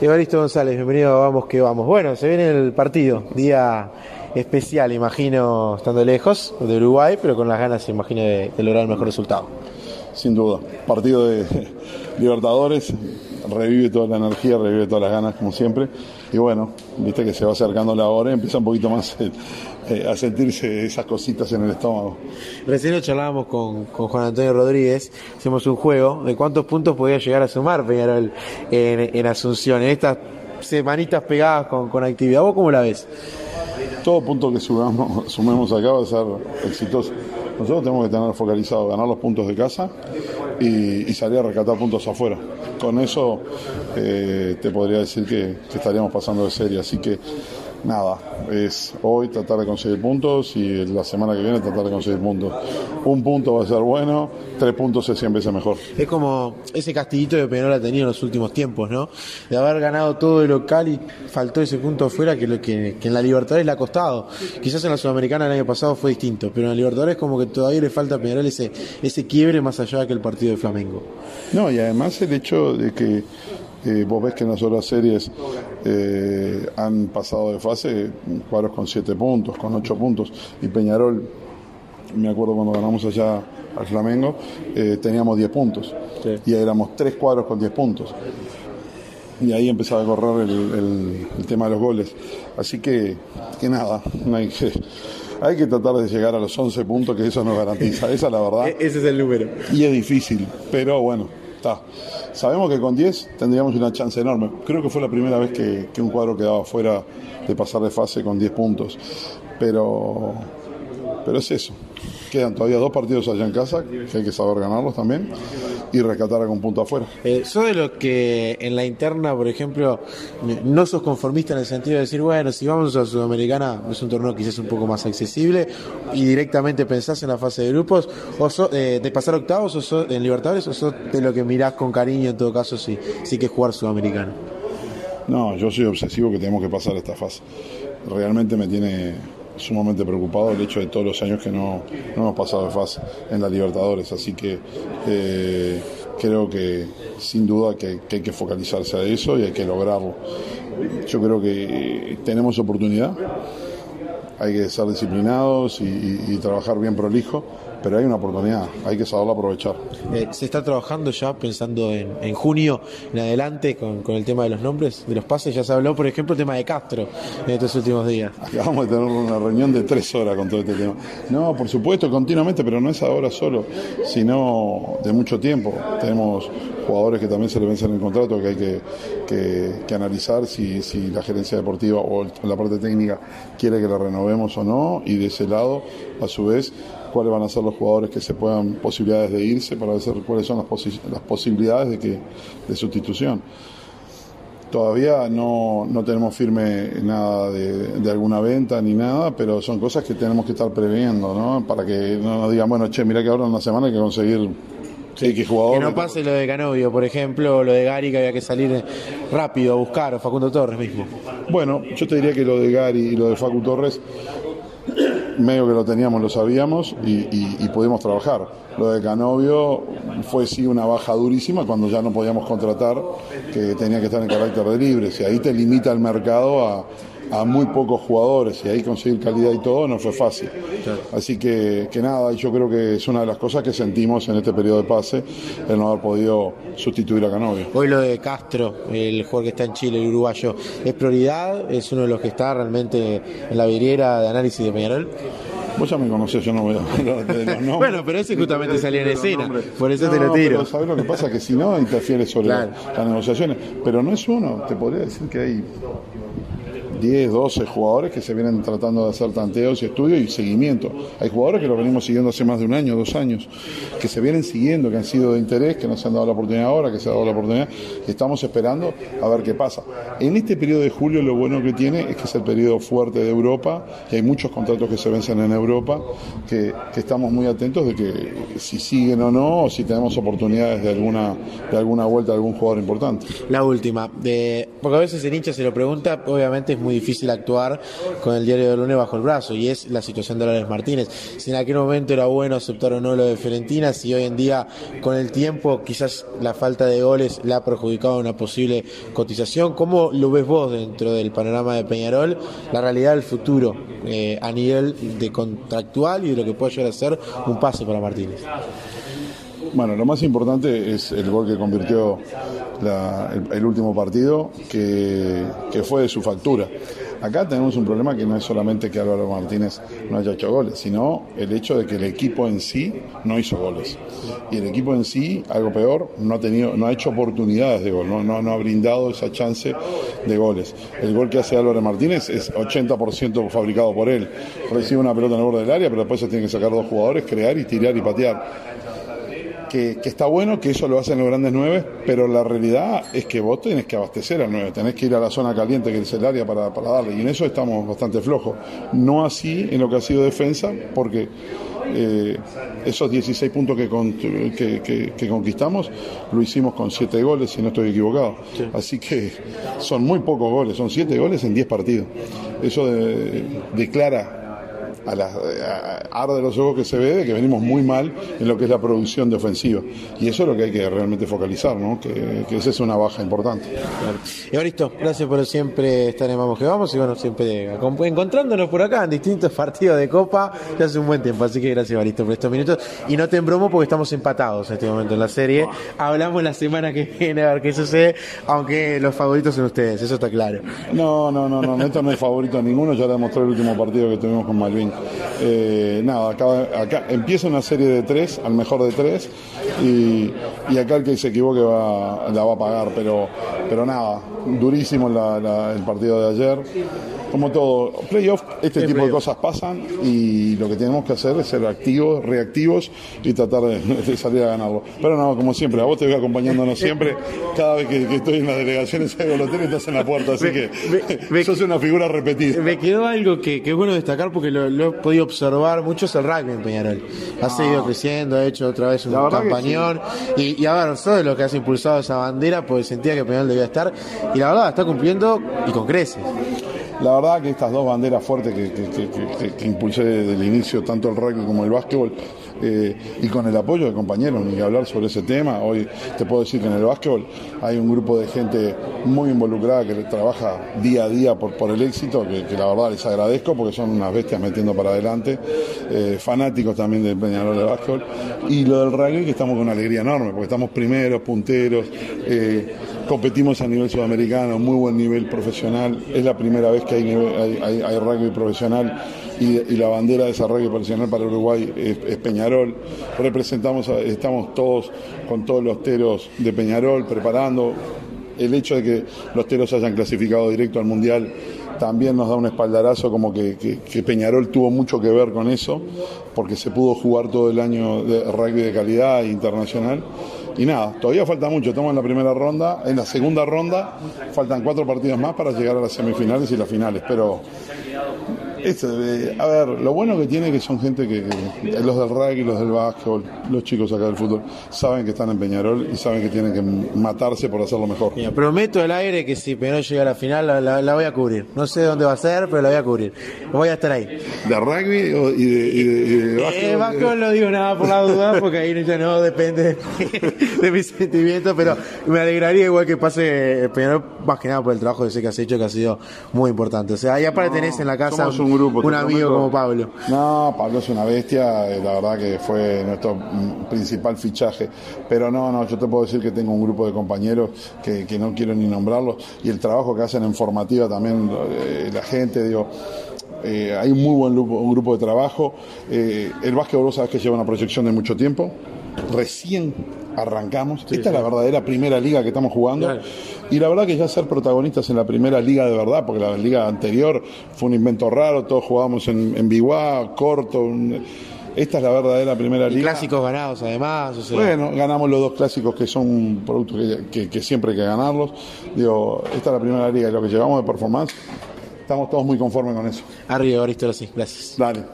Evaristo González, bienvenido a Vamos que Vamos. Bueno, se viene el partido, día especial, imagino, estando lejos de Uruguay, pero con las ganas, imagino, de, lograr el mejor resultado. Sin duda, partido de Libertadores, revive toda la energía, revive todas las ganas, como siempre. Y bueno, viste que se va acercando la hora y empieza un poquito más eh, a sentirse esas cositas en el estómago. Recién lo charlábamos con, Juan Antonio Rodríguez, hicimos un juego de cuántos puntos podía llegar a sumar Peñarol en, Asunción, en estas semanitas pegadas con, actividad. ¿Vos cómo la ves? Todo punto que sumamos, sumemos acá va a ser exitoso. Nosotros tenemos que tener focalizado ganar los puntos de casa y, salir a rescatar puntos afuera. Con eso eh, te podría decir que, que estaríamos pasando de serie. Así que nada, es hoy tratar de conseguir puntos y la semana que viene tratar de conseguir puntos. Un punto va a ser bueno, tres puntos es 100 veces mejor. Es como ese castillito de Peñarol ha tenido en los últimos tiempos, ¿no? De haber ganado todo el local y faltó ese punto afuera que, lo que, en la Libertadores le ha costado. Quizás en la Sudamericana el año pasado fue distinto, pero en la Libertadores como que todavía le falta a Peñarol ese, ese quiebre más allá que el partido de Flamengo. No, y además el hecho de que eh, vos ves que en las otras series eh, han pasado de fase cuadros con 7 puntos, con 8 puntos. Y Peñarol, me acuerdo cuando ganamos allá al Flamengo, eh, teníamos 10 puntos. Y éramos 3 cuadros con 10 puntos. Y ahí empezaba a correr el, tema de los goles. Así que, que nada, hay que, hay que tratar de llegar a los 11 puntos, que eso nos garantiza. Esa es la verdad. E-, ese es el número. Y es difícil, pero bueno, está. Sabemos que con 10 tendríamos una chance enorme. Creo que fue la primera vez que, un cuadro quedaba fuera de pasar de fase con 10 puntos. Pero, pero es eso. Quedan todavía dos partidos allá en casa, que hay que saber ganarlos también, y rescatar algún punto afuera. Eh, ¿Sos de los que en la interna, por ejemplo, no sos conformista en el sentido de decir, bueno, si vamos a Sudamericana es un torneo quizás un poco más accesible y directamente pensás en la fase de grupos, o eh, de pasar octavos o sos, en Libertadores, o sos de lo que mirás con cariño en todo caso si, si que jugar Sudamericana? No, yo soy obsesivo que tenemos que pasar esta fase. Realmente me tiene sumamente preocupado el hecho de todos los años que no, hemos pasado de fase en la Libertadores. Así que eh, creo que sin duda que, hay que focalizarse a eso y hay que lograrlo. Yo creo que tenemos oportunidad, hay que ser disciplinados y trabajar bien prolijo pero hay una oportunidad, hay que saberla aprovechar. Eh, ¿Se está trabajando ya pensando en, junio en adelante con, el tema de los nombres, de los pases? Ya se habló, por ejemplo, el tema de Castro en estos últimos días. Acabamos de tener una reunión de tres horas con todo este tema. No, por supuesto, continuamente, pero no es ahora solo, sino de mucho tiempo. Tenemos jugadores que también se le vencen el contrato, que hay que, analizar si, si la gerencia deportiva o la parte técnica quiere que la renovemos o no, y de ese lado, a su vez, cuáles van a ser los jugadores que se puedan posibilidades de irse para ver cuáles son las, las posibilidades de que de sustitución. Todavía no, no tenemos firme nada de, alguna venta ni nada, pero son cosas que tenemos que estar previendo, ¿no? Para que no nos digan, bueno, che, mira que ahora en una semana hay que conseguir que no pase lo de Canovio, por ejemplo, o lo de Gary que había que salir rápido a buscar, o Facundo Torres mismo. Bueno, yo te diría que lo de Gary y lo de Facundo Torres medio que lo teníamos, lo sabíamos y, pudimos trabajar. Lo de Canovio fue sí una baja durísima cuando ya no podíamos contratar, que tenía que estar en carácter de libres y ahí te limita el mercado a, a muy pocos jugadores y ahí conseguir calidad y todo no fue fácil. Así que, que nada, yo creo que es una de las cosas que sentimos en este periodo de pase, el no haber podido sustituir a Canovio. Hoy lo de Castro, el jugador que está en Chile, el uruguayo, ¿es prioridad? ¿Es uno de los que está realmente en la vidriera de análisis de Peñarol? Vos ya me conocés, yo no voy a hablar de los nombres. bueno, pero ese justamente salía en escena, por eso te lo tiro. Pero ¿sabés lo que pasa? Que si no interfiere sobre las negociaciones. Pero no es uno, te podría decir que hay 10, 12 jugadores que se vienen tratando de hacer tanteos y estudios y seguimiento. Hay jugadores que lo venimos siguiendo hace más de un año, dos años, que se vienen siguiendo, que han sido de interés, que no se han dado la oportunidad ahora, que se ha dado la oportunidad. Estamos esperando a ver qué pasa. En este periodo de julio lo bueno que tiene es que es el periodo fuerte de Europa, que hay muchos contratos que se vencen en Europa, que, estamos muy atentos de que si siguen o no, o si tenemos oportunidades de alguna, de alguna vuelta de algún jugador importante. La última, de, porque a veces el hincha se lo pregunta, obviamente es muy muy difícil actuar con el diario de lunes bajo el brazo y es la situación de Álvarez Martínez. Si en aquel momento era bueno aceptar o no lo de Fiorentina, si hoy en día con el tiempo quizás la falta de goles le ha perjudicado una posible cotización, ¿cómo lo ves vos dentro del panorama de Peñarol, la realidad del futuro eh, a nivel de contractual y de lo que puede llegar a ser un pase para Martínez? Bueno, lo más importante es el gol que convirtió el, último partido, que, fue de su factura. Acá tenemos un problema que no es solamente que Álvaro Martínez no haya hecho goles, sino el hecho de que el equipo en sí no hizo goles. Y el equipo en sí, algo peor, no ha tenido, no ha hecho oportunidades de gol, no, ha brindado esa chance de goles. El gol que hace Álvaro Martínez es 80% fabricado por él. Recibe una pelota en el borde del área, pero después se tiene que sacar dos jugadores, crear y tirar y patear que, está bueno, que eso lo hacen los grandes nueve, pero la realidad es que vos tenés que abastecer al nueve, tenés que ir a la zona caliente que es el área para, darle, y en eso estamos bastante flojos. No así en lo que ha sido defensa, porque eh, esos 16 puntos que, que, conquistamos lo hicimos con 7 goles, si no estoy equivocado. Así que son muy pocos goles, son 7 goles en 10 partidos. Eso declara a la arde de los ojos que se ve de que venimos muy mal en lo que es la producción de ofensiva. Y eso es lo que hay que realmente focalizar, ¿no? que, esa es una baja importante. Y Evaristo, gracias por siempre estar en Vamos que Vamos y bueno, siempre encontrándonos por acá en distintos partidos de Copa ya hace un buen tiempo. Así que gracias, Evaristo, por estos minutos. Y no te embromo porque estamos empatados en este momento en la serie. Hablamos la semana que viene a ver qué sucede, aunque los favoritos son ustedes, eso está claro. No, no, no, no, Néstor no es favorito a ninguno, ya demostró el último partido que tuvimos con Malvin. Eh, nada, acá, empieza una serie de tres, al mejor de tres, y, acá el que se equivoque la va a pagar, pero, pero nada, durísimo el partido de ayer como todo, playoff, este tipo de cosas pasan y lo que tenemos que hacer es ser activos, reactivos y tratar de, salir a ganarlo. Pero no, como siempre, a vos te voy acompañándonos siempre. Cada vez que, estoy en las delegaciones de hotel estás en la puerta, así que me, sos una figura repetida. Me quedó algo que, es bueno destacar porque lo, he podido observar mucho es el rugby en Peñarol. Ha ah. seguido creciendo, ha hecho otra vez un campañón. Y, a ver, de lo que has impulsado esa bandera, pues sentía que Peñarol debía estar. Y la verdad, está cumpliendo y con creces. La verdad que estas dos banderas fuertes que, impulsé desde el inicio, tanto el rugby como el básquetbol, eh, y con el apoyo de compañeros, ni hablar sobre ese tema. Hoy te puedo decir que en el básquetbol hay un grupo de gente muy involucrada que trabaja día a día por, por el éxito, que, la verdad les agradezco porque son unas bestias metiendo para adelante, eh, fanáticos también del Peñarol de básquetbol. Y lo del rugby que estamos con una alegría enorme, porque estamos primeros, punteros. Eh, competimos a nivel sudamericano, muy buen nivel profesional. Es la primera vez que hay, rugby profesional y, la bandera de ese rugby profesional para Uruguay es, Peñarol. Representamos, estamos todos con todos los teros de Peñarol preparando. El hecho de que los teros hayan clasificado directo al Mundial también nos da un espaldarazo como que, que, Peñarol tuvo mucho que ver con eso, porque se pudo jugar todo el año de rugby de calidad internacional. Y nada, todavía falta mucho, estamos en la primera ronda, en la segunda ronda. Faltan cuatro partidos más para llegar a las semifinales y las finales, pero este, a ver, lo bueno que tiene que son gente que, los del rugby, los del básquetbol, los chicos acá del fútbol, saben que están en Peñarol y saben que tienen que matarse por hacerlo mejor. prometo al aire que si Peñarol llega a la final la, voy a cubrir. No sé dónde va a ser, pero la voy a cubrir. Voy a estar ahí. ¿De rugby y de, y de, eh, básquetbol? no digo nada por la duda, porque ahí ya no depende de, mis sentimientos, pero me alegraría igual que pase Peñarol, más que nada por el trabajo que sé que has hecho, que ha sido muy importante. O sea, ahí aparte tenés en la casa un, grupo, un amigo como Pablo. No, Pablo es una bestia, eh, la verdad que fue nuestro principal fichaje. Pero no, no, yo te puedo decir que tengo un grupo de compañeros que, no quiero ni nombrarlos y el trabajo que hacen en formativa también eh, la gente, digo. Eh, hay un muy buen grupo, un grupo de trabajo. el básquetbol, sabes que lleva una proyección de mucho tiempo. Recién arrancamos. Esta es la verdadera primera liga que estamos jugando. Y la verdad que ya ser protagonistas en la primera liga de verdad, porque la liga anterior fue un invento raro, todos jugábamos en, en Biguá, corto. esta es la verdadera primera liga. Clásicos ganados además. Bueno, ganamos los dos clásicos que son productos que, que, siempre hay que ganarlos. Digo, esta es la primera liga y lo que llevamos de performance, estamos todos muy conformes con eso. Arriba, Aristo, sí, gracias. Dale.